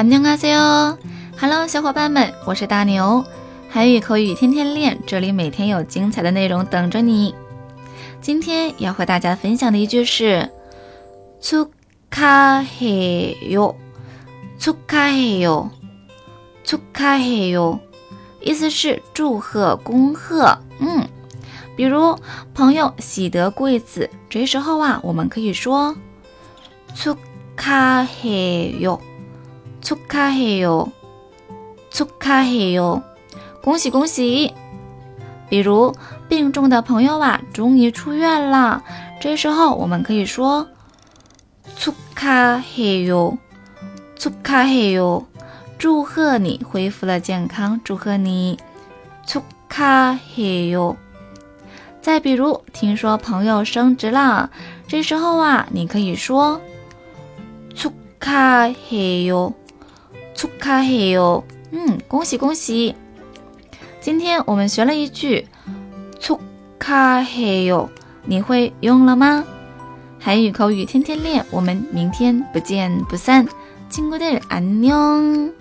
녕하세요，Hello，小伙伴们，我是大牛，韩语口语天天练，这里每天有精彩的内容等着你。今天要和大家分享的一句是축하해 요， 축하해 요， 축하해 요， 意思是祝贺、恭贺。嗯，比如朋友喜得贵子，这时候啊，我们可以说축하해 요。 축하해 요， 축하해 요， 恭喜恭喜！比如病重的朋友啊，终于出院了，这时候我们可以说축하해 요， 축하해 요， 祝贺你恢复了健康，祝贺你축하해 요。 再比如听说朋友升职了，这时候啊，你可以说축하해 요。 축하해 요， 嗯，恭喜恭喜！今天我们学了一句축하해 요， 你会用了吗？韩语口语天天练，我们明天不见不散，친구들안 녕。